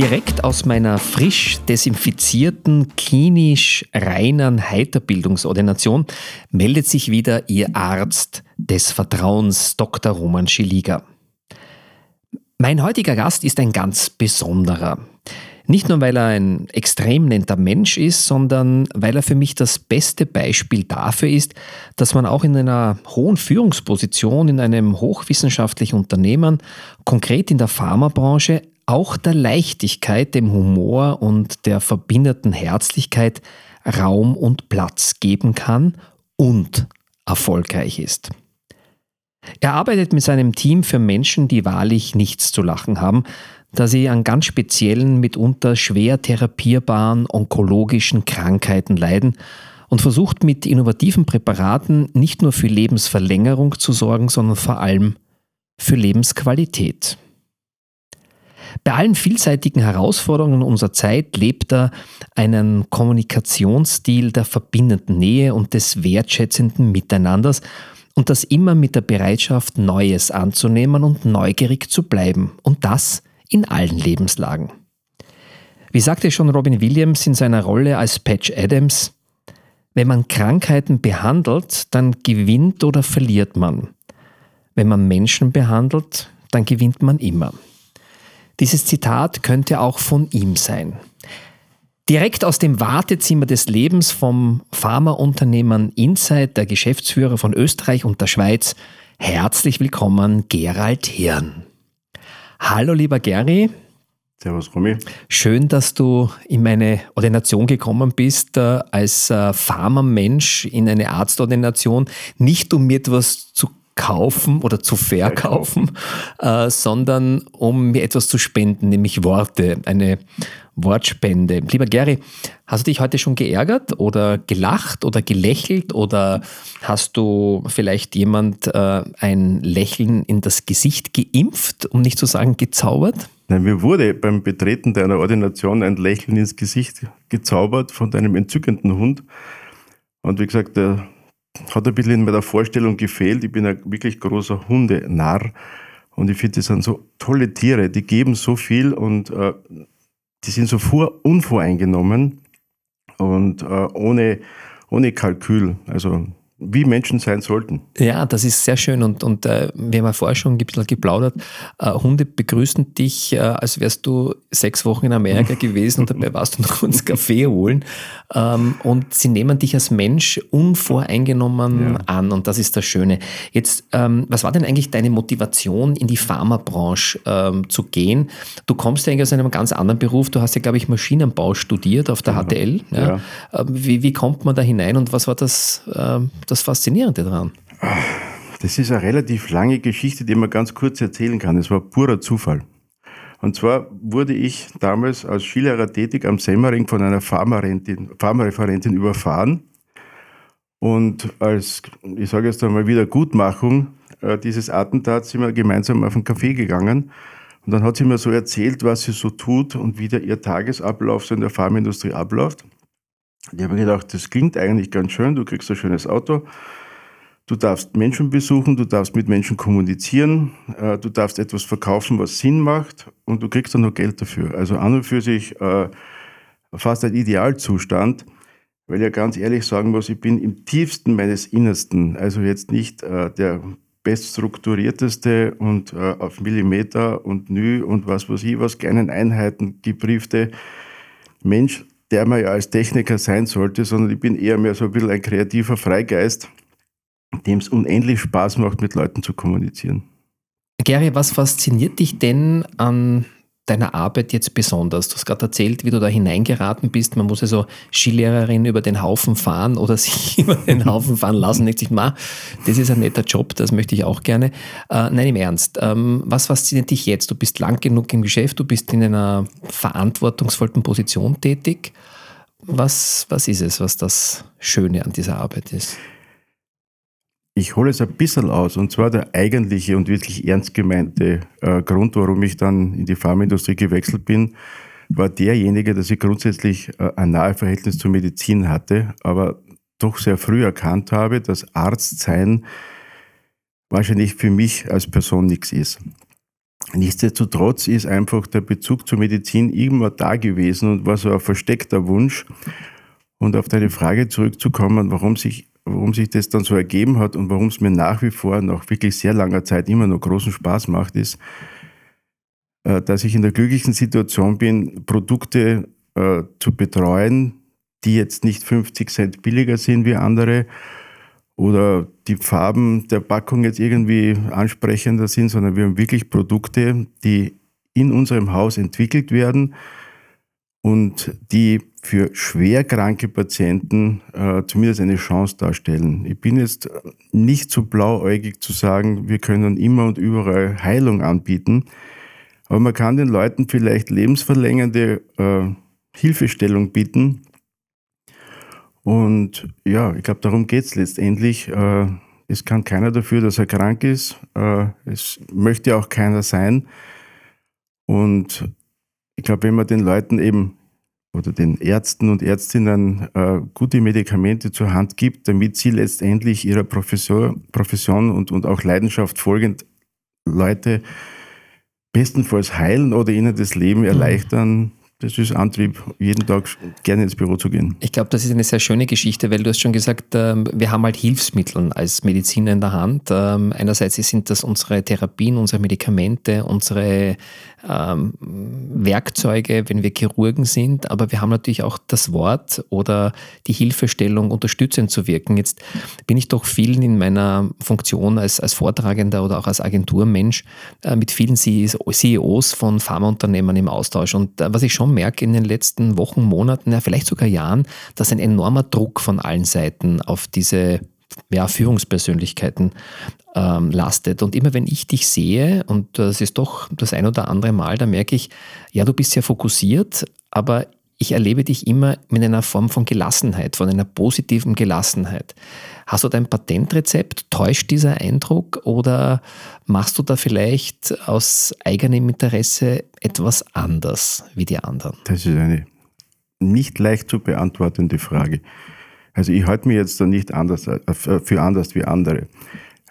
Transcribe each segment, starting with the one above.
Direkt aus meiner frisch desinfizierten, klinisch reinen Heiterbildungsordination meldet sich wieder Ihr Arzt des Vertrauens, Dr. Roman Schiliger. Mein heutiger Gast ist ein ganz besonderer. Nicht nur, weil er ein extrem netter Mensch ist, sondern weil er für mich das beste Beispiel dafür ist, dass man auch in einer hohen Führungsposition in einem hochwissenschaftlichen Unternehmen, konkret in der Pharmabranche, auch der Leichtigkeit, dem Humor und der verbindenden Herzlichkeit Raum und Platz geben kann und erfolgreich ist. Er arbeitet mit seinem Team für Menschen, die wahrlich nichts zu lachen haben, da sie an ganz speziellen, mitunter schwer therapierbaren onkologischen Krankheiten leiden und versucht mit innovativen Präparaten nicht nur für Lebensverlängerung zu sorgen, sondern vor allem für Lebensqualität. Bei allen vielseitigen Herausforderungen unserer Zeit lebt er einen Kommunikationsstil der verbindenden Nähe und des wertschätzenden Miteinanders und das immer mit der Bereitschaft, Neues anzunehmen und neugierig zu bleiben. Und das in allen Lebenslagen. Wie sagte schon Robin Williams in seiner Rolle als Patch Adams, wenn man Krankheiten behandelt, dann gewinnt oder verliert man. Wenn man Menschen behandelt, dann gewinnt man immer. Dieses Zitat könnte auch von ihm sein. Direkt aus dem Wartezimmer des Lebens vom Pharmaunternehmen Insight, der Geschäftsführer von Österreich und der Schweiz, herzlich willkommen Gerald Hirn. Hallo lieber Gary. Servus Romy. Schön, dass du in meine Ordination gekommen bist, äh, als äh, Pharmamensch in eine Arztordination, nicht um mir etwas zu kaufen oder zu verkaufen, äh, sondern um mir etwas zu spenden, nämlich Worte, eine Wortspende. Lieber Gary, hast du dich heute schon geärgert oder gelacht oder gelächelt oder hast du vielleicht jemand äh, ein Lächeln in das Gesicht geimpft, um nicht zu sagen gezaubert? Nein, mir wurde beim Betreten deiner Ordination ein Lächeln ins Gesicht gezaubert von deinem entzückenden Hund. Und wie gesagt, der hat ein bisschen in meiner Vorstellung gefehlt. Ich bin ein wirklich großer Hundenarr und ich finde, das sind so tolle Tiere, die geben so viel und äh, die sind so vor, unvoreingenommen und äh, ohne, ohne Kalkül. Also wie Menschen sein sollten. Ja, das ist sehr schön und, und äh, wir haben ja vorher schon ein bisschen geplaudert. Äh, Hunde begrüßen dich, äh, als wärst du sechs Wochen in Amerika gewesen und dabei warst du noch uns Kaffee holen. Ähm, und sie nehmen dich als Mensch unvoreingenommen ja. an und das ist das Schöne. Jetzt, ähm, was war denn eigentlich deine Motivation, in die Pharmabranche ähm, zu gehen? Du kommst ja eigentlich aus einem ganz anderen Beruf. Du hast ja, glaube ich, Maschinenbau studiert auf der ja. HTL. Ja. ja. Ähm, wie, wie kommt man da hinein und was war das? Das Faszinierende daran? Das ist eine relativ lange Geschichte, die man ganz kurz erzählen kann. Es war purer Zufall. Und zwar wurde ich damals als Skilehrer tätig am Semmering von einer Pharmareferentin überfahren. Und als, ich sage jetzt einmal, Wiedergutmachung äh, dieses Attentats sind wir gemeinsam auf einen Café gegangen. Und dann hat sie mir so erzählt, was sie so tut und wie der ihr Tagesablauf so in der Pharmaindustrie abläuft. Ich habe gedacht, das klingt eigentlich ganz schön, du kriegst ein schönes Auto, du darfst Menschen besuchen, du darfst mit Menschen kommunizieren, äh, du darfst etwas verkaufen, was Sinn macht und du kriegst dann noch Geld dafür. Also an und für sich äh, fast ein Idealzustand, weil ich ja ganz ehrlich sagen muss, ich bin im tiefsten meines Innersten, also jetzt nicht äh, der beststrukturierteste und auf Millimeter und Nü und was weiß ich was, kleinen Einheiten gebriefte Mensch, der man ja als Techniker sein sollte, sondern ich bin eher mehr so ein bisschen ein kreativer Freigeist, dem es unendlich Spaß macht, mit Leuten zu kommunizieren. Gary, was fasziniert dich denn an deiner Arbeit jetzt besonders? Du hast gerade erzählt, wie du da hineingeraten bist. Man muss also Skilehrerin über den Haufen fahren oder sich über den Haufen fahren lassen. Denkt sich, das ist ein netter Job, das möchte ich auch gerne. Äh, nein, im Ernst. Ähm, was fasziniert dich jetzt? Du bist lang genug im Geschäft, du bist in einer verantwortungsvollen Position tätig. Was, was ist es, was das Schöne an dieser Arbeit ist? Ich hole es ein bisschen aus, und zwar der eigentliche und wirklich ernst gemeinte äh, Grund, warum ich dann in die Pharmaindustrie gewechselt bin, war derjenige, dass ich grundsätzlich äh, ein nahe Verhältnis zur Medizin hatte, aber doch sehr früh erkannt habe, dass Arzt sein wahrscheinlich für mich als Person nichts ist. Nichtsdestotrotz ist einfach der Bezug zur Medizin immer da gewesen und war so ein versteckter Wunsch. Und auf deine Frage zurückzukommen, warum sich warum sich das dann so ergeben hat und warum es mir nach wie vor nach wirklich sehr langer Zeit immer noch großen Spaß macht, ist, äh, dass ich in der glücklichen Situation bin, Produkte äh, zu betreuen, die jetzt nicht 50 Cent billiger sind wie andere oder die Farben der Packung jetzt irgendwie ansprechender sind, sondern wir haben wirklich Produkte, die in unserem Haus entwickelt werden und die für schwerkranke Patienten äh, zumindest eine Chance darstellen. Ich bin jetzt nicht so blauäugig zu sagen, wir können immer und überall Heilung anbieten, aber man kann den Leuten vielleicht lebensverlängernde äh, Hilfestellung bieten. Und ja, ich glaube, darum geht es letztendlich. Äh, es kann keiner dafür, dass er krank ist. Äh, es möchte auch keiner sein. Und ich glaube, wenn man den Leuten eben oder den Ärzten und Ärztinnen äh, gute Medikamente zur Hand gibt, damit sie letztendlich ihrer Professor, Profession und, und auch Leidenschaft folgend Leute bestenfalls heilen oder ihnen das Leben mhm. erleichtern, das ist Antrieb, jeden Tag gerne ins Büro zu gehen. Ich glaube, das ist eine sehr schöne Geschichte, weil du hast schon gesagt, ähm, wir haben halt Hilfsmittel als Mediziner in der Hand. Ähm, einerseits sind das unsere Therapien, unsere Medikamente, unsere ähm, Werkzeuge, wenn wir Chirurgen sind, aber wir haben natürlich auch das Wort oder die Hilfestellung, unterstützend zu wirken. Jetzt bin ich doch vielen in meiner Funktion als, als Vortragender oder auch als Agenturmensch äh, mit vielen CEOs von Pharmaunternehmen im Austausch. Und äh, was ich schon merke in den letzten Wochen, Monaten, ja, vielleicht sogar Jahren, dass ein enormer Druck von allen Seiten auf diese ja, Führungspersönlichkeiten ähm, lastet. Und immer wenn ich dich sehe, und das ist doch das ein oder andere Mal, da merke ich, ja, du bist sehr fokussiert, aber ich erlebe dich immer mit einer Form von Gelassenheit, von einer positiven Gelassenheit. Hast du dein Patentrezept? Täuscht dieser Eindruck oder machst du da vielleicht aus eigenem Interesse etwas anders wie die anderen? Das ist eine nicht leicht zu beantwortende Frage. Also ich halte mich jetzt da nicht anders, äh, für anders wie andere.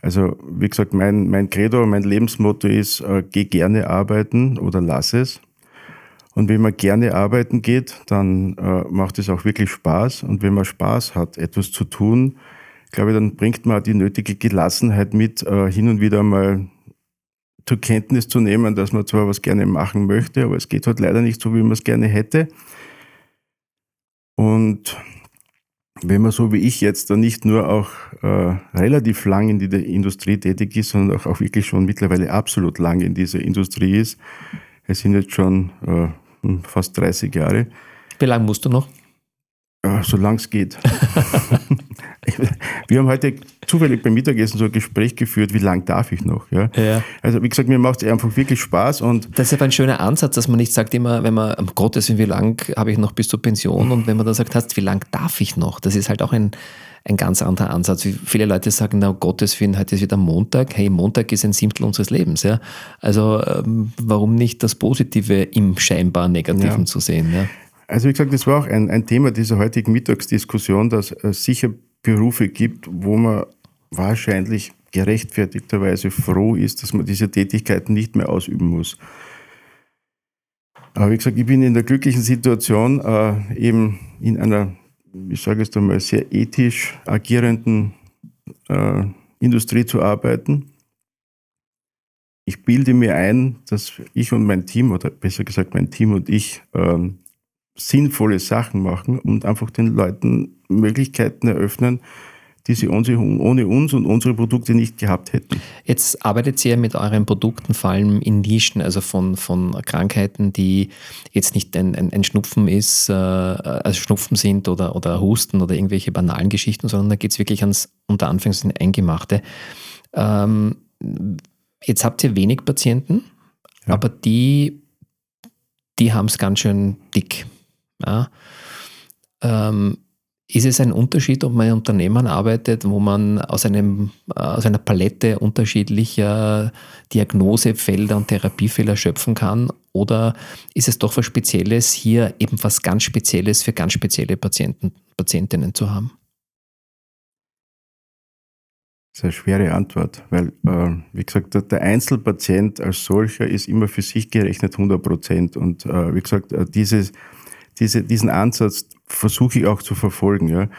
Also wie gesagt, mein, mein Credo, mein Lebensmotto ist, äh, geh gerne arbeiten oder lass es. Und wenn man gerne arbeiten geht, dann äh, macht es auch wirklich Spaß. Und wenn man Spaß hat, etwas zu tun, glaube ich, dann bringt man die nötige Gelassenheit mit, äh, hin und wieder mal zur Kenntnis zu nehmen, dass man zwar was gerne machen möchte, aber es geht halt leider nicht so, wie man es gerne hätte. Und wenn man so wie ich jetzt dann nicht nur auch äh, relativ lang in der Industrie tätig ist, sondern auch, auch wirklich schon mittlerweile absolut lang in dieser Industrie ist, es sind jetzt schon äh, hm, fast 30 Jahre. Wie lange musst du noch? Äh, solange es geht. Wir haben heute zufällig beim Mittagessen so ein Gespräch geführt, wie lange darf ich noch? Ja? ja. Also wie gesagt, mir macht es einfach wirklich Spaß. Und das ist aber ein schöner Ansatz, dass man nicht sagt immer, wenn man, um Gottes Willen, wie lange habe ich noch bis zur Pension? Und wenn man dann sagt, hast, wie lange darf ich noch? Das ist halt auch ein, ein ganz anderer Ansatz. Wie viele Leute sagen, na um Gottes Willen, heute ist wieder Montag. Hey, Montag ist ein Siebtel unseres Lebens. Ja? Also ähm, warum nicht das Positive im scheinbar Negativen ja. zu sehen? Ja? Also wie gesagt, das war auch ein, ein Thema dieser heutigen Mittagsdiskussion, dass es sicher Berufe gibt, wo man wahrscheinlich gerechtfertigterweise froh ist, dass man diese Tätigkeiten nicht mehr ausüben muss. Aber wie gesagt, ich bin in der glücklichen Situation, äh, eben in einer, ich sage es einmal, sehr ethisch agierenden äh, Industrie zu arbeiten. Ich bilde mir ein, dass ich und mein Team, oder besser gesagt mein Team und ich, äh, sinnvolle Sachen machen und einfach den Leuten Möglichkeiten eröffnen, die sie ohne uns und unsere Produkte nicht gehabt hätten. Jetzt arbeitet ihr mit euren Produkten vor allem in Nischen, also von, von Krankheiten, die jetzt nicht ein, ein, ein Schnupfen ist, äh, also Schnupfen sind oder, oder Husten oder irgendwelche banalen Geschichten, sondern da geht es wirklich ans unter Anführungszeichen Eingemachte. Ähm, jetzt habt ihr wenig Patienten, ja. aber die, die haben es ganz schön dick. Ja? Ähm, ist es ein Unterschied, ob man in Unternehmen arbeitet, wo man aus, einem, aus einer Palette unterschiedlicher Diagnosefelder und Therapiefelder schöpfen kann? Oder ist es doch was Spezielles, hier eben was ganz Spezielles für ganz spezielle Patienten, Patientinnen zu haben? Eine schwere Antwort, weil, äh, wie gesagt, der Einzelpatient als solcher ist immer für sich gerechnet 100 Prozent. Und äh, wie gesagt, äh, dieses, diese, diesen Ansatz versuche ich auch zu verfolgen. Ja.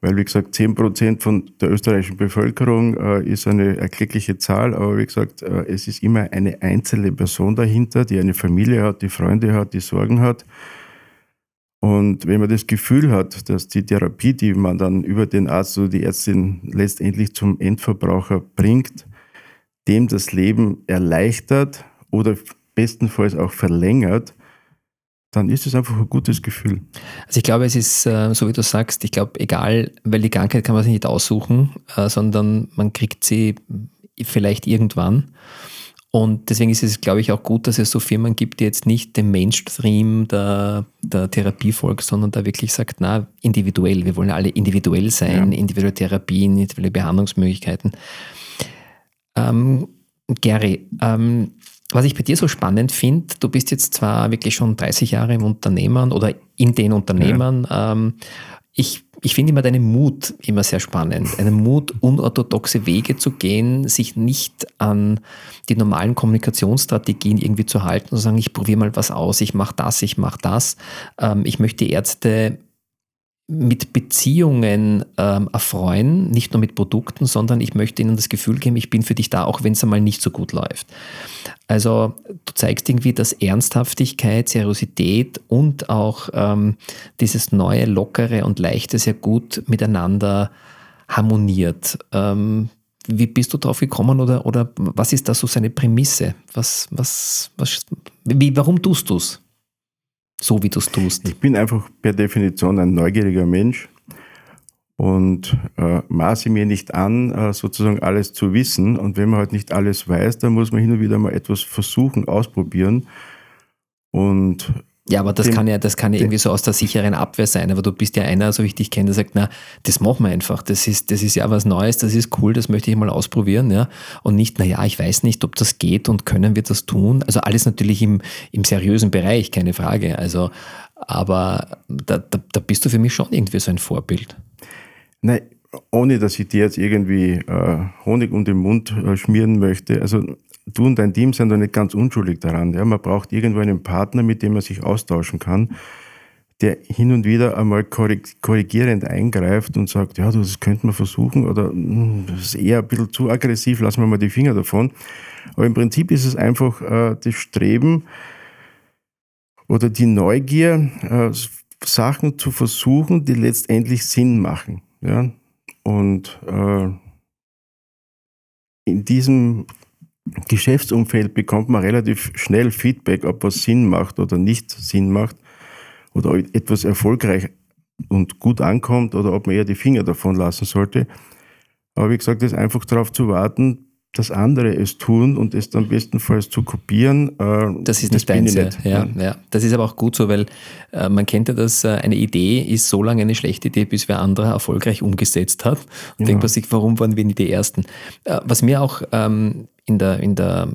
Weil, wie gesagt, 10 Prozent von der österreichischen Bevölkerung äh, ist eine erkleckliche Zahl, aber wie gesagt, äh, es ist immer eine einzelne Person dahinter, die eine Familie hat, die Freunde hat, die Sorgen hat. Und wenn man das Gefühl hat, dass die Therapie, die man dann über den Arzt oder die Ärztin letztendlich zum Endverbraucher bringt, dem das Leben erleichtert oder bestenfalls auch verlängert, dann ist es einfach ein gutes Gefühl. Also ich glaube, es ist, äh, so wie du sagst, ich glaube, egal, weil die Krankheit kann man sich nicht aussuchen, äh, sondern man kriegt sie vielleicht irgendwann. Und deswegen ist es, glaube ich, auch gut, dass es so Firmen gibt, die jetzt nicht dem Mainstream der, der Therapie folgen, sondern da wirklich sagt, na, individuell, wir wollen alle individuell sein, ja. individuelle Therapien, individuelle Behandlungsmöglichkeiten. Ähm, Gary, ähm, was ich bei dir so spannend finde, du bist jetzt zwar wirklich schon 30 Jahre im Unternehmen oder in den Unternehmen. Ja. Ähm, ich, ich finde immer deinen Mut immer sehr spannend. Einen Mut, unorthodoxe Wege zu gehen, sich nicht an die normalen Kommunikationsstrategien irgendwie zu halten und zu sagen, ich probiere mal was aus, ich mache das, ich mache das. Ähm, ich möchte Ärzte mit Beziehungen ähm, erfreuen, nicht nur mit Produkten, sondern ich möchte ihnen das Gefühl geben, ich bin für dich da, auch wenn es einmal nicht so gut läuft. Also du zeigst irgendwie, dass Ernsthaftigkeit, Seriosität und auch ähm, dieses neue, lockere und leichte sehr gut miteinander harmoniert. Ähm, wie bist du drauf gekommen oder, oder was ist da so seine Prämisse? Was, was, was, wie, warum tust du es? So wie du es tust? Ich bin einfach per Definition ein neugieriger Mensch und äh, maße mir nicht an, äh, sozusagen alles zu wissen. Und wenn man halt nicht alles weiß, dann muss man hin und wieder mal etwas versuchen, ausprobieren. Und ja, aber das dem, kann ja, das kann ja irgendwie so aus der sicheren Abwehr sein. Aber du bist ja einer, so wie ich dich kenne, der sagt, na, das machen wir einfach. Das ist, das ist ja was Neues, das ist cool, das möchte ich mal ausprobieren, ja. Und nicht, na ja, ich weiß nicht, ob das geht und können wir das tun. Also alles natürlich im, im seriösen Bereich, keine Frage. Also, aber da, da, da bist du für mich schon irgendwie so ein Vorbild. Nein, ohne dass ich dir jetzt irgendwie äh, Honig um den Mund äh, schmieren möchte. Also du und dein Team sind doch nicht ganz unschuldig daran. Ja? Man braucht irgendwo einen Partner, mit dem man sich austauschen kann, der hin und wieder einmal korrigierend eingreift und sagt, ja, das könnte man versuchen oder hm, das ist eher ein bisschen zu aggressiv, lassen wir mal die Finger davon. Aber im Prinzip ist es einfach äh, das Streben oder die Neugier, äh, Sachen zu versuchen, die letztendlich Sinn machen. Ja? Und äh, in diesem Geschäftsumfeld bekommt man relativ schnell Feedback, ob was Sinn macht oder nicht Sinn macht oder etwas erfolgreich und gut ankommt oder ob man eher die Finger davon lassen sollte. Aber wie gesagt, es ist einfach darauf zu warten, dass andere es tun und es dann bestenfalls zu kopieren. Äh, das ist nicht deins. Ja, ja, ja, Das ist aber auch gut so, weil äh, man kennt ja, dass äh, eine Idee ist so lange eine schlechte Idee, bis wer andere erfolgreich umgesetzt hat. Und ja. denkt man sich, warum waren wir nie die Ersten? Äh, was mir auch ähm, in der, in der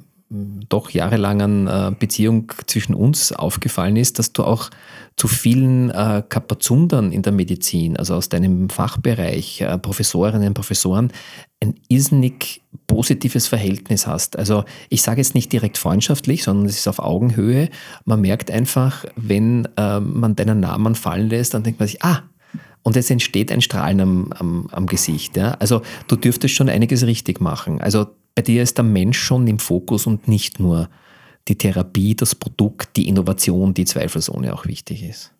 doch jahrelangen äh, Beziehung zwischen uns aufgefallen ist, dass du auch zu vielen äh, Kapazundern in der Medizin, also aus deinem Fachbereich, äh, Professorinnen und Professoren, ein irrsinnig positives Verhältnis hast. Also ich sage jetzt nicht direkt freundschaftlich, sondern es ist auf Augenhöhe. Man merkt einfach, wenn äh, man deinen Namen fallen lässt, dann denkt man sich, ah, und es entsteht ein Strahlen am, am, am Gesicht. Ja? Also du dürftest schon einiges richtig machen. Also bei dir ist der Mensch schon im Fokus und nicht nur die Therapie, das Produkt, die Innovation, die zweifelsohne auch wichtig ist.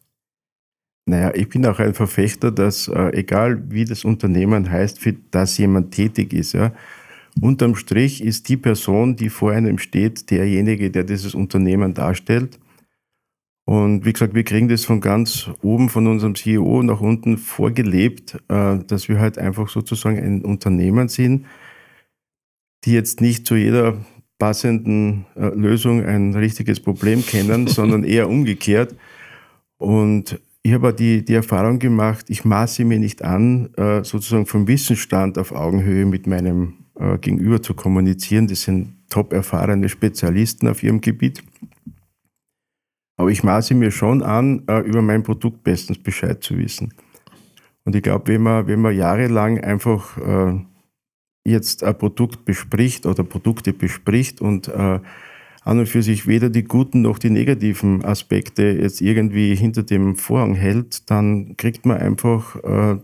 Naja, ich bin auch ein Verfechter, dass äh, egal wie das Unternehmen heißt, für das jemand tätig ist, ja, unterm Strich ist die Person, die vor einem steht, derjenige, der dieses Unternehmen darstellt. Und wie gesagt, wir kriegen das von ganz oben von unserem CEO nach unten vorgelebt, äh, dass wir halt einfach sozusagen ein Unternehmen sind, die jetzt nicht zu jeder passenden äh, Lösung ein richtiges Problem kennen, sondern eher umgekehrt. Und ich habe die, die Erfahrung gemacht, ich maße mir nicht an, äh, sozusagen vom Wissensstand auf Augenhöhe mit meinem äh, Gegenüber zu kommunizieren. Das sind top erfahrene Spezialisten auf ihrem Gebiet. Aber ich maße mir schon an, äh, über mein Produkt bestens Bescheid zu wissen. Und ich glaube, wenn man, wenn man jahrelang einfach jetzt ein Produkt bespricht oder Produkte bespricht und an und für sich weder die guten noch die negativen Aspekte jetzt irgendwie hinter dem Vorhang hält, dann kriegt man einfach äh,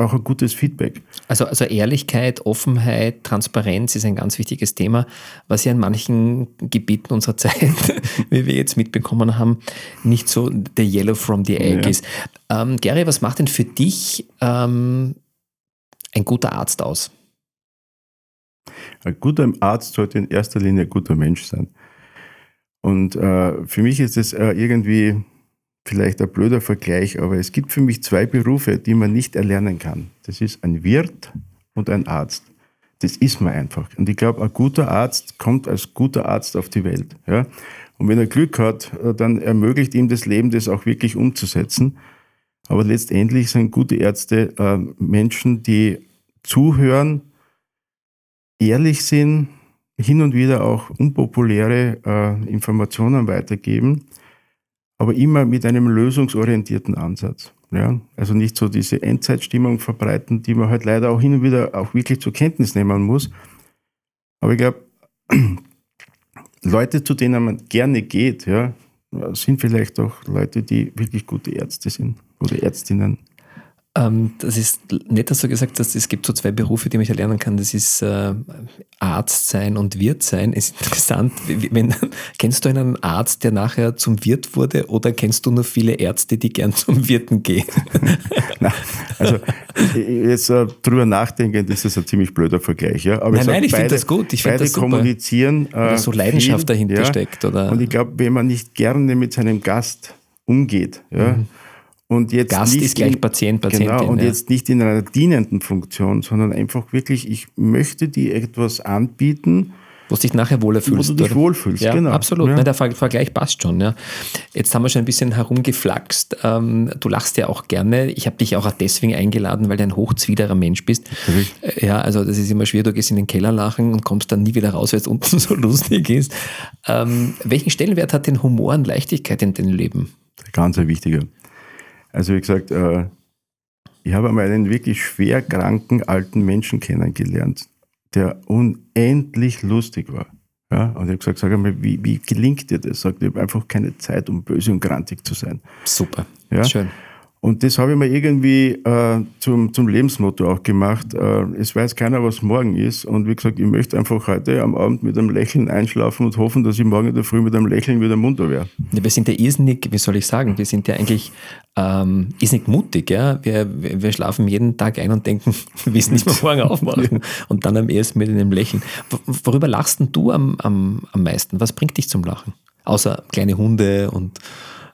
auch ein gutes Feedback. Also, also Ehrlichkeit, Offenheit, Transparenz ist ein ganz wichtiges Thema, was ja in manchen Gebieten unserer Zeit, wie wir jetzt mitbekommen haben, nicht so der Yellow from the Egg ja. ist. Ähm, Gary, was macht denn für dich ähm, ein guter Arzt aus? Ein guter Arzt sollte in erster Linie ein guter Mensch sein. Und äh, für mich ist es äh, irgendwie vielleicht ein blöder Vergleich, aber es gibt für mich zwei Berufe, die man nicht erlernen kann. Das ist ein Wirt und ein Arzt. Das ist man einfach. Und ich glaube, ein guter Arzt kommt als guter Arzt auf die Welt. Ja? Und wenn er Glück hat, äh, dann ermöglicht ihm das Leben, das auch wirklich umzusetzen. Aber letztendlich sind gute Ärzte äh, Menschen, die zuhören, ehrlich sind, hin und wieder auch unpopuläre äh, Informationen weitergeben, aber immer mit einem lösungsorientierten Ansatz. Ja? Also nicht so diese Endzeitstimmung verbreiten, die man halt leider auch hin und wieder auch wirklich zur Kenntnis nehmen muss. Aber ich glaube, Leute, zu denen man gerne geht, ja, sind vielleicht auch Leute, die wirklich gute Ärzte sind oder Ärztinnen. Ähm, das ist nett, dass du gesagt hast, es gibt so zwei Berufe, die man erlernen kann. Das ist äh, Arzt sein und Wirt sein. Es ist interessant. Wenn, kennst du einen Arzt, der nachher zum Wirt wurde oder kennst du nur viele Ärzte, die gern zum Wirten gehen? Nein, also jetzt äh, drüber nachdenken, das ist ein ziemlich blöder Vergleich. Ja? Aber nein, nein, ich finde das gut. Ich beide das kommunizieren. Äh, oder so Leidenschaft viel, dahinter ja? steckt. Oder? Und ich glaube, wenn man nicht gerne mit seinem Gast umgeht, ja, mhm und jetzt Gast nicht ist gleich in, Patient, Patientin. Genau, und ja. jetzt nicht in einer dienenden Funktion, sondern einfach wirklich, ich möchte dir etwas anbieten, wo du dich nachher wohler fühlst. Wo du dich wohlfühlst, ja, genau. Absolut, ja. Nein, der Vergleich passt schon. Ja. Jetzt haben wir schon ein bisschen herumgeflaxt. Ähm, du lachst ja auch gerne. Ich habe dich auch deswegen eingeladen, weil du ein hochzwiderer Mensch bist. Natürlich. Äh, ja, also das ist immer schwer. Du gehst in den Keller lachen und kommst dann nie wieder raus, weil es unten so lustig ist. Ähm, welchen Stellenwert hat denn Humor und Leichtigkeit in deinem Leben? Ganz ein wichtiger. Also wie gesagt, äh, ich habe einmal einen wirklich schwer kranken alten Menschen kennengelernt, der unendlich lustig war. Ja, und ich habe gesagt, sag einmal, wie, wie gelingt dir das? Sagt, ich habe einfach keine Zeit, um böse und grantig zu sein. Super, ja? schön. Und das habe ich mir irgendwie äh, zum, zum Lebensmotto auch gemacht. Äh, es weiß keiner, was morgen ist. Und wie gesagt, ich möchte einfach heute am Abend mit einem Lächeln einschlafen und hoffen, dass ich morgen in der Früh mit einem Lächeln wieder munter wäre. Ja, wir sind ja irrsinnig, wie soll ich sagen, wir sind ja eigentlich ähm, irrsinnig mutig. Ja? Wir, wir schlafen jeden Tag ein und denken, wir wissen nicht mehr morgen aufmachen. ja. Und dann am ersten mit einem Lächeln. Worüber lachst denn du am, am, am meisten? Was bringt dich zum Lachen? Außer kleine Hunde und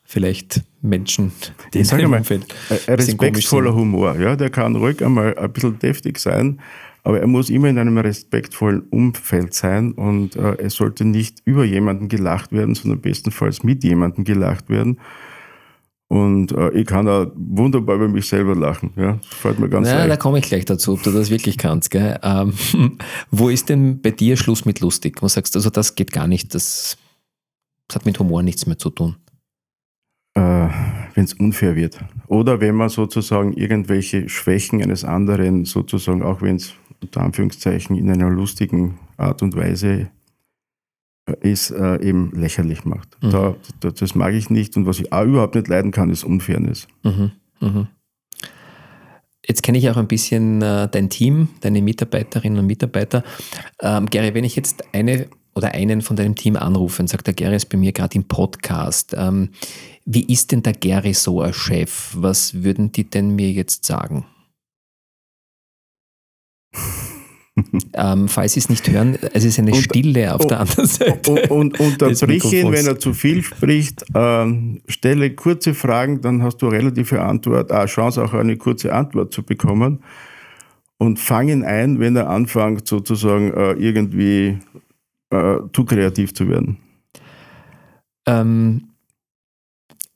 vielleicht Menschen, die ich sage mal, respektvoller Humor, ja, der kann ruhig einmal ein bisschen deftig sein, aber er muss immer in einem respektvollen Umfeld sein und äh, es sollte nicht über jemanden gelacht werden, sondern bestenfalls mit jemandem gelacht werden. Und äh, ich kann auch wunderbar über mich selber lachen. Ja, das fällt mir ganz Ja, da komme ich gleich dazu, ob du das wirklich kannst. Gell? Ähm, wo ist denn bei dir Schluss mit lustig? Wo sagst du, also das geht gar nicht, das, das hat mit Humor nichts mehr zu tun? Äh, wenn es unfair wird. Oder wenn man sozusagen irgendwelche Schwächen eines anderen sozusagen, auch wenn es unter Anführungszeichen in einer lustigen Art und Weise äh, ist, äh, eben lächerlich macht. Mhm. Da, da, das mag ich nicht. Und was ich auch überhaupt nicht leiden kann, ist Unfairness. Mhm. Mhm. Jetzt kenne ich auch ein bisschen äh, dein Team, deine Mitarbeiterinnen und Mitarbeiter. Ähm, Gary, wenn ich jetzt eine oder einen von deinem Team anrufe und sagt, der Gary ist bei mir gerade im Podcast, ähm, Wie ist denn der Gary so als Chef? Was würden die denn mir jetzt sagen? ähm, falls Sie es nicht hören, es ist eine und, Stille auf und, der anderen Seite. Und, und unterbrich ihn, wenn er zu viel spricht. Ähm, stelle kurze Fragen, dann hast du eine relative Antwort, eine Chance auch eine kurze Antwort zu bekommen. Und fang ihn ein, wenn er anfängt, sozusagen äh, irgendwie äh, zu kreativ zu werden. Ähm,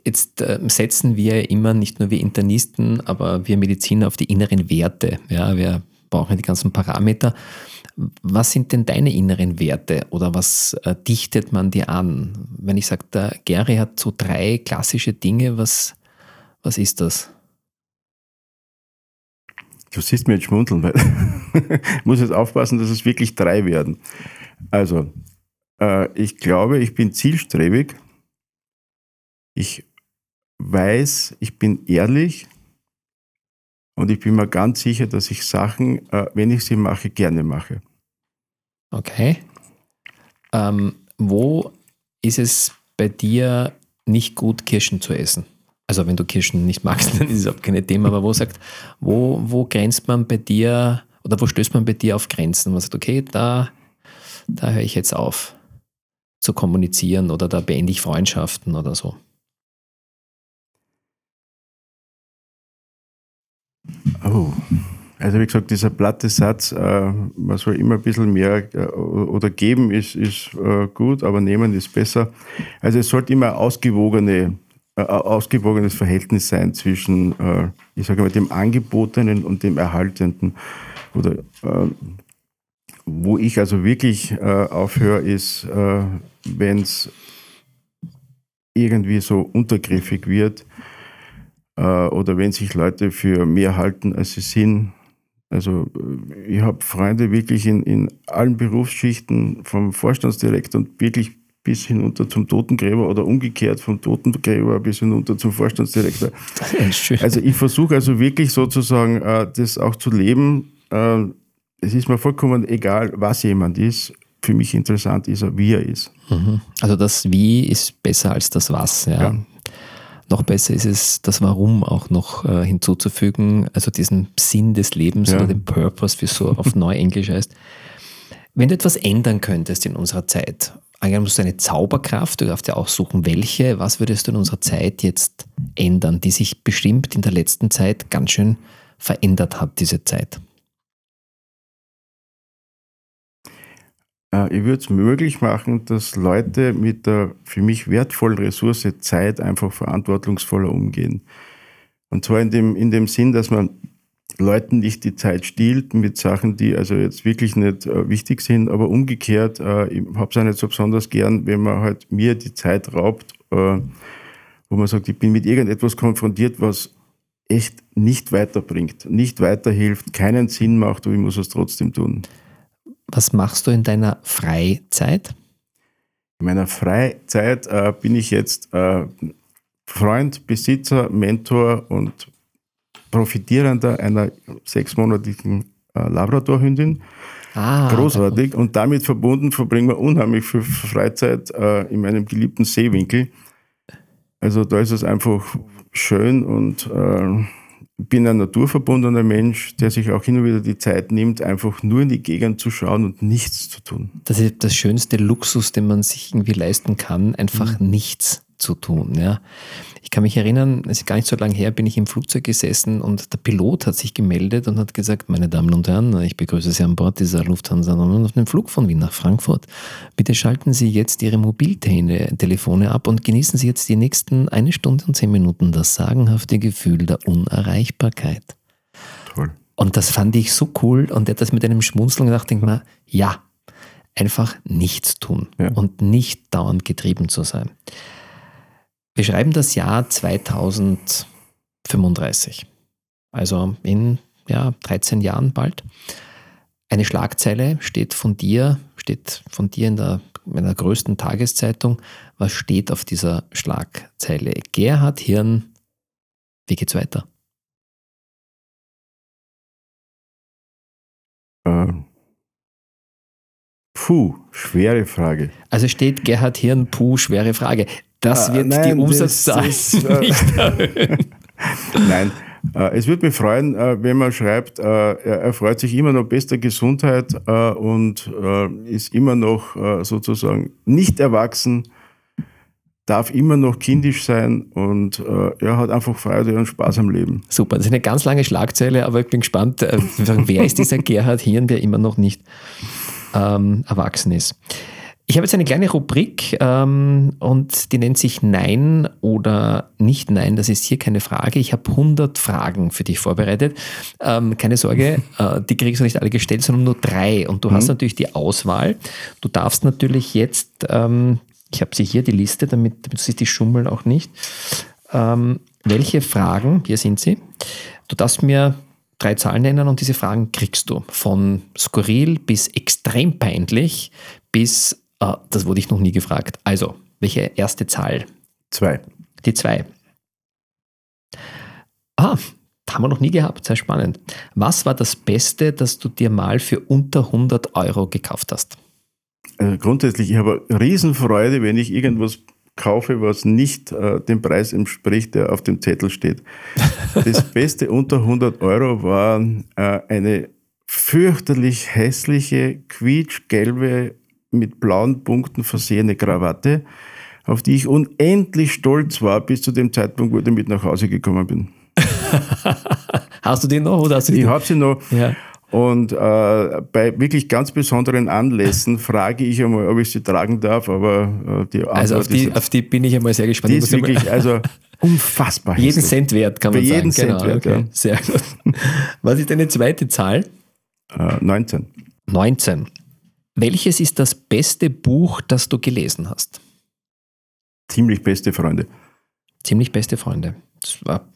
Jetzt äh, setzen wir immer, nicht nur wir Internisten, aber wir Mediziner auf die inneren Werte. Ja, wir brauchen die ganzen Parameter. Was sind denn deine inneren Werte oder was äh, dichtet man dir an? Wenn ich sage, der Gary hat so drei klassische Dinge, was, was ist das? Du siehst mir jetzt schmunzeln, weil ich muss jetzt aufpassen, dass es wirklich drei werden. Also, äh, ich glaube, ich bin zielstrebig. Ich weiß, ich bin ehrlich und ich bin mir ganz sicher, dass ich Sachen, äh, wenn ich sie mache, gerne mache. Okay. Ähm, wo ist es bei dir nicht gut, Kirschen zu essen? Also wenn du Kirschen nicht magst, dann ist es auch kein Thema, aber wo sagt, wo, wo grenzt man bei dir oder wo stößt man bei dir auf Grenzen? Man sagt, okay, da, da höre ich jetzt auf zu kommunizieren oder da beende ich Freundschaften oder so. Oh. Also wie gesagt, dieser platte Satz, äh, man soll immer ein bisschen mehr äh, oder geben ist, ist äh, gut, aber nehmen ist besser. Also es sollte immer ausgewogene, äh, ausgewogenes Verhältnis sein zwischen, äh, ich sage mal, dem Angebotenen und dem Erhaltenden. Oder äh, wo ich also wirklich aufhöre, ist, wenn es irgendwie so untergriffig wird oder wenn sich Leute für mehr halten, als sie sind. Also äh, ich habe Freunde wirklich in, in allen Berufsschichten, vom Vorstandsdirektor und wirklich bis hinunter zum Totengräber oder umgekehrt vom Totengräber bis hinunter zum Vorstandsdirektor. Also ich versuche also wirklich sozusagen äh, das auch zu leben. es ist mir vollkommen egal, was jemand ist. Für mich interessant ist er, wie er ist. Mhm. Also das Wie ist besser als das Was. Ja. ja. Noch besser ist es, das Warum auch noch äh, hinzuzufügen, also diesen Sinn des Lebens ja. oder den Purpose, wie es so auf Neuenglisch heißt. Wenn du etwas ändern könntest in unserer Zeit, angenommen du eine Zauberkraft, du darfst ja auch suchen, welche, was würdest du in unserer Zeit jetzt ändern, die sich bestimmt in der letzten Zeit ganz schön verändert hat, diese Zeit? Ich würde es möglich machen, dass Leute mit der für mich wertvollen Ressource Zeit einfach verantwortungsvoller umgehen. Und zwar in dem, in dem Sinn, dass man Leuten nicht die Zeit stiehlt mit Sachen, die also jetzt wirklich nicht äh, wichtig sind, aber umgekehrt, äh, ich habe es auch nicht so besonders gern, wenn man halt mir die Zeit raubt, äh, wo man sagt, ich bin mit irgendetwas konfrontiert, was echt nicht weiterbringt, nicht weiterhilft, keinen Sinn macht, aber ich muss es trotzdem tun. Was machst du in deiner Freizeit? In meiner Freizeit äh, bin ich jetzt äh, Freund, Besitzer, Mentor und Profitierender einer sechsmonatigen äh, Labradorhündin. Ah, Großartig. Und damit verbunden verbringen wir unheimlich viel Freizeit äh, in meinem geliebten Seewinkel. Also da ist es einfach schön und äh, bin ein naturverbundener Mensch, der sich auch hin und wieder die Zeit nimmt, einfach nur in die Gegend zu schauen und nichts zu tun. Das ist das schönste Luxus, den man sich irgendwie leisten kann, einfach mhm. nichts zu tun. Ja. Ich kann mich erinnern, es ist gar nicht so lange her, bin ich im Flugzeug gesessen und der Pilot hat sich gemeldet und hat gesagt, meine Damen und Herren, ich begrüße Sie an Bord dieser Lufthansa und auf dem Flug von Wien nach Frankfurt. Bitte schalten Sie jetzt Ihre Mobiltelefone ab und genießen Sie jetzt die nächsten eine Stunde und zehn Minuten das sagenhafte Gefühl der Unerreichbarkeit. Toll. Und das fand ich so cool und er hat das mit einem Schmunzeln gedacht, denkt mal, ja, einfach nichts tun ja. und nicht dauernd getrieben zu sein. Wir schreiben das Jahr 2035, also in ja, 13 Jahren bald. Eine Schlagzeile steht von dir, steht von dir in der, in der größten Tageszeitung. Was steht auf dieser Schlagzeile? Gerhard Hirn, wie geht's weiter? Ähm. Puh, schwere Frage. Also steht Gerhard Hirn, puh, schwere Frage Das wird nein, die Umsatzzahl nicht erhöhen. nein, äh, es würde mich freuen, äh, wenn man schreibt, äh, er freut sich immer noch bester Gesundheit und ist immer noch sozusagen nicht erwachsen, darf immer noch kindisch sein und er hat einfach Freude und Spaß am Leben. Super, das ist eine ganz lange Schlagzeile, aber ich bin gespannt, wer ist dieser Gerhard Hirn, der immer noch nicht ähm, erwachsen ist. Ich habe jetzt eine kleine Rubrik ähm, und die nennt sich Nein oder nicht Nein. Das ist hier keine Frage. Ich habe 100 Fragen für dich vorbereitet. Ähm, keine Sorge, äh, die kriegst du nicht alle gestellt, sondern nur drei. Und du mhm. hast natürlich die Auswahl. Du darfst natürlich jetzt, ähm, ich habe sie hier, die Liste, damit, damit du siehst die Schummeln auch nicht. Ähm, welche Fragen, hier sind sie, du darfst mir drei Zahlen nennen und diese Fragen kriegst du. Von skurril bis extrem peinlich bis Ah, das wurde ich noch nie gefragt. Also, welche erste Zahl? Zwei. Die zwei. Ah, haben wir noch nie gehabt. Sehr spannend. Was war das Beste, das du dir mal für unter 100 Euro gekauft hast? Also grundsätzlich, ich habe Riesenfreude, wenn ich irgendwas kaufe, was nicht äh, dem Preis entspricht, der auf dem Zettel steht. Das Beste unter 100 Euro war äh, eine fürchterlich hässliche, quietschgelbe mit blauen Punkten versehene Krawatte, auf die ich unendlich stolz war, bis zu dem Zeitpunkt, wo ich damit nach Hause gekommen bin. hast du die noch oder hast du die? Ich habe sie noch. Ja. Und äh, bei wirklich ganz besonderen Anlässen frage ich einmal, ob ich sie tragen darf, aber äh, die Antwort Also auf die, ist, auf die bin ich einmal sehr gespannt. Die ist wirklich, also unfassbar. Jeden Cent wert, kann man Bei sagen. Jeden Cent genau, wert, okay. ja. Sehr gut. Was ist deine zweite Zahl? Äh, 19. 19. Welches ist das beste Buch, das du gelesen hast? Ziemlich beste Freunde. Ziemlich beste Freunde. Das war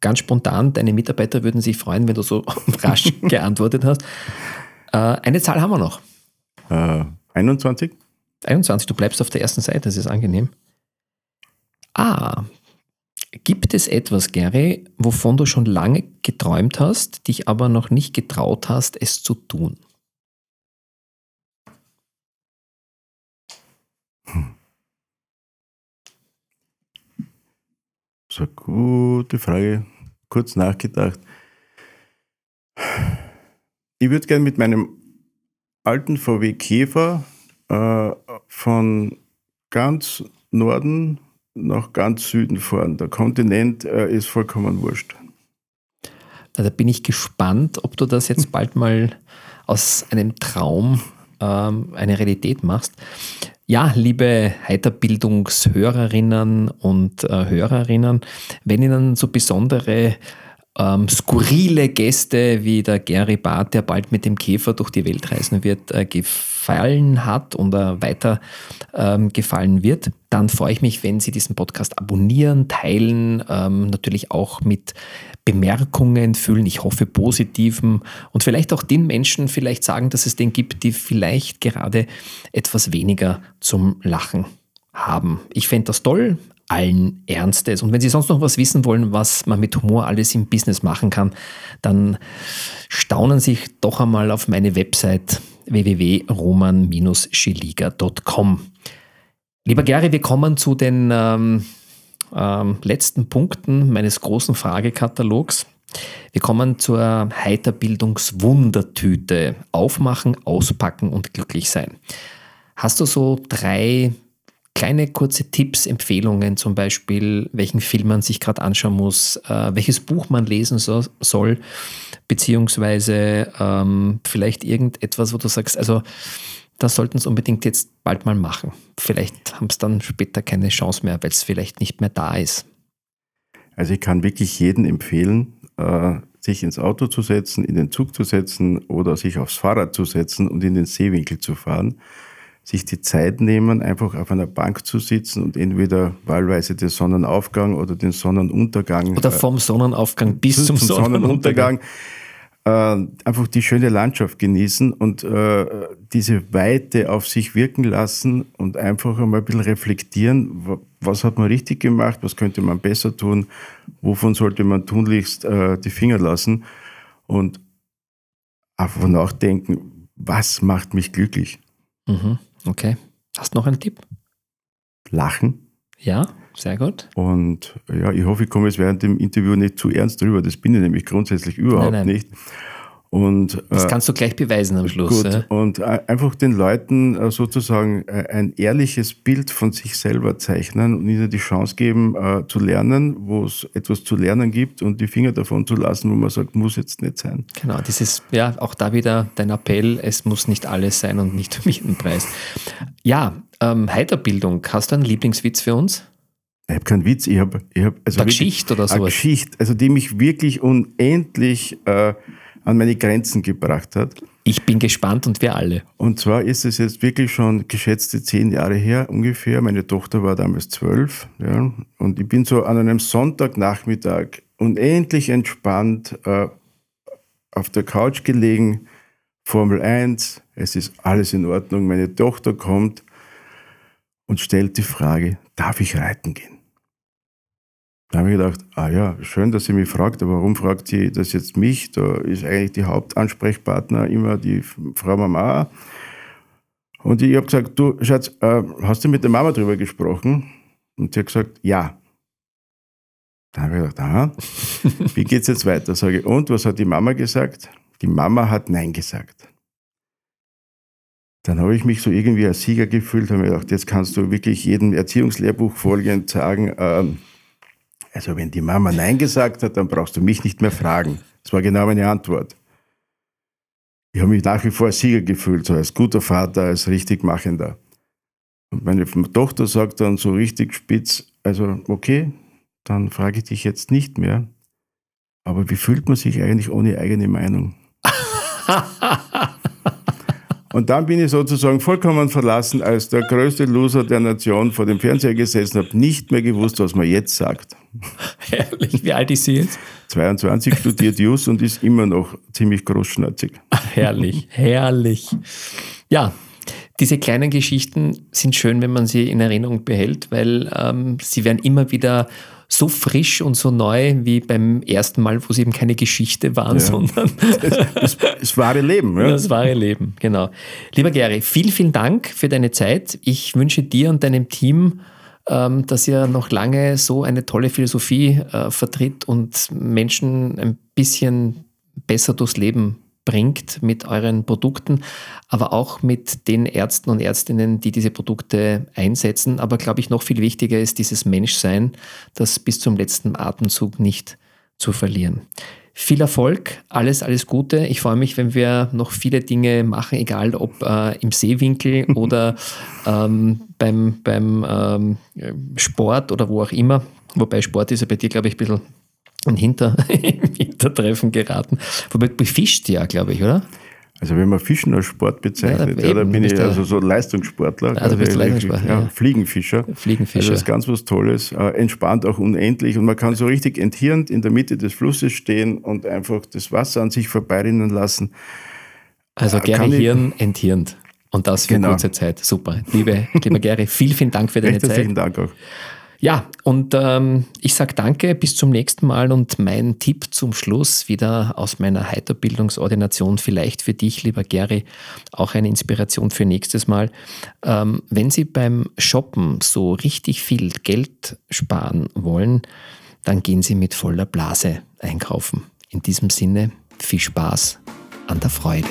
ganz spontan. Deine Mitarbeiter würden sich freuen, wenn du so rasch geantwortet hast. Äh, eine Zahl haben wir noch. Äh, 21. 21, du bleibst auf der ersten Seite, das ist angenehm. Ah, gibt es etwas, Gary, wovon du schon lange geträumt hast, dich aber noch nicht getraut hast, es zu tun? Das ist eine gute Frage. Kurz nachgedacht. Ich würde gerne mit meinem alten VW Käfer äh, von ganz Norden nach ganz Süden fahren. Der Kontinent äh, ist vollkommen wurscht. Da bin ich gespannt, ob du das jetzt bald mal aus einem Traum ähm, eine Realität machst. Ja, liebe Heiterbildungshörerinnen und äh, Hörerinnen, wenn Ihnen so besondere ähm, skurrile Gäste wie der Gary Barth, der bald mit dem Käfer durch die Welt reisen wird, äh, gefallen hat oder weiter ähm, gefallen wird, dann freue ich mich, wenn Sie diesen Podcast abonnieren, teilen, ähm, natürlich auch mit Bemerkungen füllen, ich hoffe positiven und vielleicht auch den Menschen vielleicht sagen, dass es den gibt, die vielleicht gerade etwas weniger zum Lachen haben. Ich fände das toll, allen Ernstes. Und wenn Sie sonst noch was wissen wollen, was man mit Humor alles im Business machen kann, dann staunen Sie doch einmal auf meine Website www.roman-schiliga.com. Lieber Gary, wir kommen zu den ähm, ähm, letzten Punkten meines großen Fragekatalogs. Wir kommen zur Heiterbildungswundertüte. Aufmachen, auspacken und glücklich sein. Hast du so drei kleine kurze Tipps, Empfehlungen, zum Beispiel, welchen Film man sich gerade anschauen muss, äh, welches Buch man lesen so, soll, beziehungsweise ähm, vielleicht irgendetwas, wo du sagst, also das sollten sie unbedingt jetzt bald mal machen. Vielleicht haben sie dann später keine Chance mehr, weil es vielleicht nicht mehr da ist. Also ich kann wirklich jedem empfehlen, äh, sich ins Auto zu setzen, in den Zug zu setzen oder sich aufs Fahrrad zu setzen und in den Seewinkel zu fahren. Sich die Zeit nehmen, einfach auf einer Bank zu sitzen und entweder wahlweise den Sonnenaufgang oder den Sonnenuntergang. Oder vom Sonnenaufgang bis zum, zum Sonnenuntergang. Sonnenuntergang äh, einfach die schöne Landschaft genießen und äh, diese Weite auf sich wirken lassen und einfach einmal ein bisschen reflektieren, was hat man richtig gemacht, was könnte man besser tun, wovon sollte man tunlichst äh, die Finger lassen und einfach nachdenken, was macht mich glücklich. Mhm. Okay. Hast du noch einen Tipp? Lachen. Ja, sehr gut. Und ja, ich hoffe, ich komme jetzt während dem Interview nicht zu ernst drüber. Das bin ich nämlich grundsätzlich überhaupt nein, nein. nicht. Und, das äh, kannst du gleich beweisen am Schluss. Gut, ja? und äh, einfach den Leuten äh, sozusagen ein ehrliches Bild von sich selber zeichnen und ihnen die Chance geben, zu lernen, wo es etwas zu lernen gibt und die Finger davon zu lassen, wo man sagt, muss jetzt nicht sein. Genau, dieses, ja, auch da wieder dein Appell, es muss nicht alles sein und nicht um jeden Preis. Ja, ähm, Heiterbildung, hast du einen Lieblingswitz für uns? Ich habe keinen Witz, ich habe ich hab, also Geschichte oder sowas. Eine Geschichte, also die mich wirklich unendlich äh, an meine Grenzen gebracht hat. Ich bin gespannt und wir alle. Und zwar ist es jetzt wirklich schon geschätzte zehn Jahre her ungefähr. Meine Tochter war damals zwölf. Ja, und ich bin so an einem Sonntagnachmittag unendlich entspannt äh, auf der Couch gelegen. Formel 1, es ist alles in Ordnung. Meine Tochter kommt und stellt die Frage, darf ich reiten gehen? Da habe ich gedacht, ah ja, schön, dass sie mich fragt, aber warum fragt sie das jetzt mich? Da ist eigentlich die Hauptansprechpartner immer die Frau Mama. Und ich habe gesagt, du Schatz, äh, hast du mit der Mama drüber gesprochen? Und sie hat gesagt, ja. Da habe ich gedacht, aha, wie geht's jetzt weiter? Sage ich, und was hat die Mama gesagt? Die Mama hat Nein gesagt. Dann habe ich mich so irgendwie als Sieger gefühlt, habe mir gedacht, jetzt kannst du wirklich jedem Erziehungslehrbuch folgend sagen, ähm, also wenn die Mama Nein gesagt hat, dann brauchst du mich nicht mehr fragen. Das war genau meine Antwort. Ich habe mich nach wie vor Sieger gefühlt, so als guter Vater, als richtig Machender. Und meine Tochter sagt dann so richtig spitz, also okay, dann frage ich dich jetzt nicht mehr. Aber wie fühlt man sich eigentlich ohne eigene Meinung? Und dann bin ich sozusagen vollkommen verlassen als der größte Loser der Nation vor dem Fernseher gesessen, habe nicht mehr gewusst, was man jetzt sagt. Herrlich. Wie alt ist sie jetzt? 22, studiert Jus und ist immer noch ziemlich großschnäuzig. Herrlich, herrlich. Ja, diese kleinen Geschichten sind schön, wenn man sie in Erinnerung behält, weil ähm, sie werden immer wieder so frisch und so neu wie beim ersten Mal, wo es eben keine Geschichte waren, ja. sondern das, das, wahre Leben. Ja. Das wahre Leben, genau. Lieber Gary, vielen, vielen Dank für deine Zeit. Ich wünsche dir und deinem Team, ähm, dass ihr noch lange so eine tolle Philosophie äh, vertritt und Menschen ein bisschen besser durchs Leben bringt mit euren Produkten, aber auch mit den Ärzten und Ärztinnen, die diese Produkte einsetzen. Aber glaube ich, noch viel wichtiger ist dieses Menschsein, das bis zum letzten Atemzug nicht zu verlieren. Viel Erfolg, alles, alles Gute. Ich freue mich, wenn wir noch viele Dinge machen, egal ob äh, im Seewinkel oder ähm, beim, beim ähm, Sport oder wo auch immer. Wobei Sport ist ja bei dir, glaube ich, ein bisschen ein Hinter, Hintertreffen geraten. Wobei du befischt ja, glaube ich, oder? Also wenn man Fischen als Sport bezeichnet, ja, ja, dann bin ich also so Leistungssportler. Also bist Leistungssportler, ja, ja. Fliegenfischer. Fliegenfischer. Also das ist ganz was Tolles, äh, entspannt auch unendlich und man kann so richtig enthirnt in der Mitte des Flusses stehen und einfach das Wasser an sich vorbeirinnen lassen. Also äh, gerne Hirn enthirnt. Und das für genau. kurze Zeit. Super. Liebe, lieber Gary, vielen, vielen Dank für deine Recht Zeit. Vielen Dank auch. Ja, und ähm, ich sage danke, bis zum nächsten Mal und mein Tipp zum Schluss wieder aus meiner Heiterbildungsordination, vielleicht für dich, lieber Gary, auch eine Inspiration für nächstes Mal. Ähm, wenn Sie beim Shoppen so richtig viel Geld sparen wollen, dann gehen Sie mit voller Blase einkaufen. In diesem Sinne, viel Spaß an der Freude.